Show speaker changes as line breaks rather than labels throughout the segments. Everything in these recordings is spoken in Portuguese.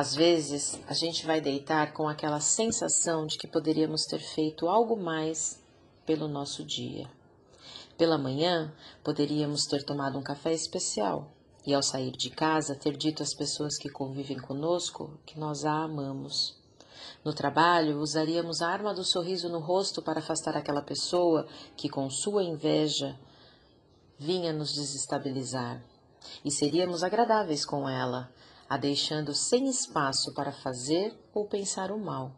Às vezes, a gente vai deitar com aquela sensação de que poderíamos ter feito algo mais pelo nosso dia. Pela manhã, poderíamos ter tomado um café especial e, ao sair de casa, ter dito às pessoas que convivem conosco que nós a amamos. No trabalho, usaríamos a arma do sorriso no rosto para afastar aquela pessoa que, com sua inveja, vinha nos desestabilizar. E seríamos agradáveis com ela, a deixando sem espaço para fazer ou pensar o mal.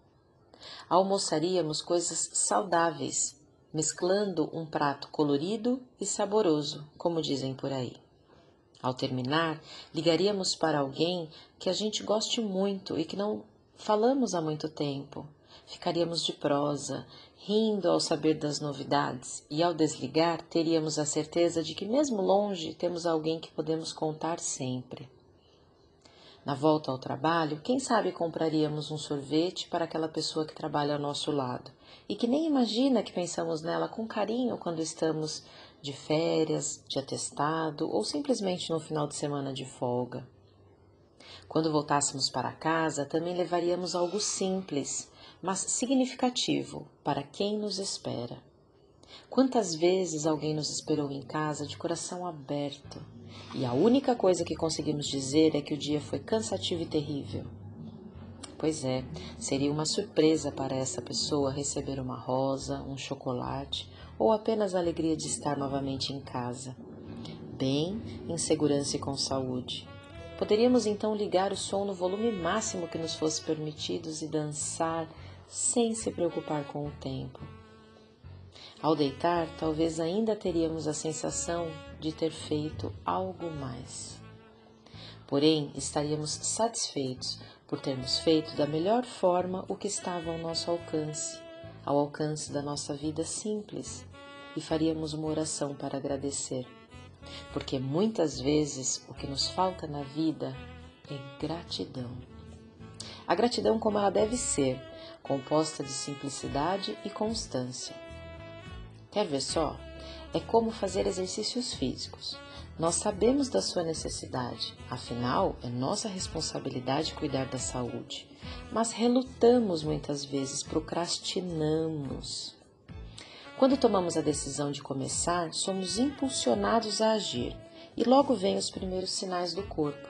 Almoçaríamos coisas saudáveis, mesclando um prato colorido e saboroso, como dizem por aí. Ao terminar, ligaríamos para alguém que a gente goste muito e que não falamos há muito tempo. Ficaríamos de prosa, rindo ao saber das novidades, e ao desligar, teríamos a certeza de que, mesmo longe, temos alguém que podemos contar sempre. Na volta ao trabalho, quem sabe compraríamos um sorvete para aquela pessoa que trabalha ao nosso lado e que nem imagina que pensamos nela com carinho quando estamos de férias, de atestado ou simplesmente no final de semana de folga. Quando voltássemos para casa, também levaríamos algo simples, mas significativo para quem nos espera. Quantas vezes alguém nos esperou em casa de coração aberto e a única coisa que conseguimos dizer é que o dia foi cansativo e terrível? Pois é, seria uma surpresa para essa pessoa receber uma rosa, um chocolate ou apenas a alegria de estar novamente em casa, bem, em segurança e com saúde. Poderíamos então ligar o som no volume máximo que nos fosse permitido e dançar sem se preocupar com o tempo. Ao deitar, talvez ainda teríamos a sensação de ter feito algo mais. Porém, estaríamos satisfeitos por termos feito da melhor forma o que estava ao nosso alcance, ao alcance da nossa vida simples, e faríamos uma oração para agradecer. Porque muitas vezes o que nos falta na vida é gratidão. A gratidão como ela deve ser, composta de simplicidade e constância Quer ver só? É como fazer exercícios físicos. Nós sabemos da sua necessidade, afinal, é nossa responsabilidade cuidar da saúde. Mas relutamos muitas vezes, procrastinamos. Quando tomamos a decisão de começar, somos impulsionados a agir e logo vêm os primeiros sinais do corpo,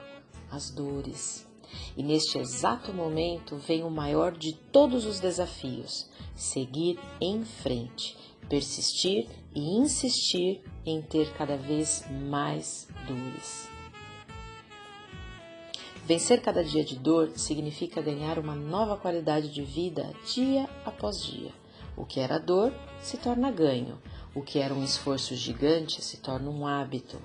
as dores. E neste exato momento vem o maior de todos os desafios: seguir em frente persistir e insistir em ter cada vez mais dores. Vencer cada dia de dor significa ganhar uma nova qualidade de vida dia após dia. O que era dor se torna ganho, o que era um esforço gigante se torna um hábito.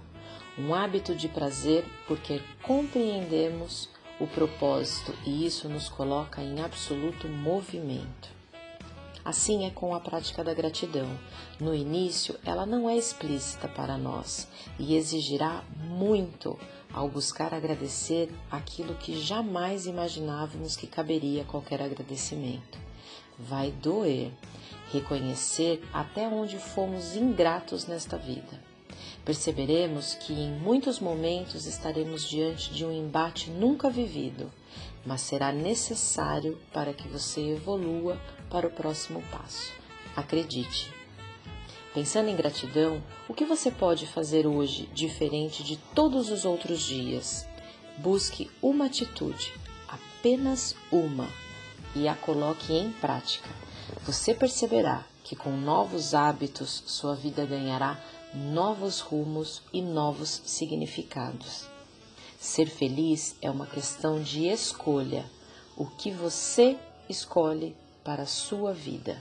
Um hábito de prazer porque compreendemos o propósito e isso nos coloca em absoluto movimento. Assim é com a prática da gratidão. No início, ela não é explícita para nós e exigirá muito ao buscar agradecer aquilo que jamais imaginávamos que caberia qualquer agradecimento. Vai doer reconhecer até onde fomos ingratos nesta vida. Perceberemos que em muitos momentos estaremos diante de um embate nunca vivido, mas será necessário para que você evolua para o próximo passo. Acredite. Pensando em gratidão, o que você pode fazer hoje diferente de todos os outros dias? Busque uma atitude, apenas uma, e a coloque em prática. Você perceberá que com novos hábitos sua vida ganhará novos rumos e novos significados. Ser feliz é uma questão de escolha. O que você escolhe para a sua vida.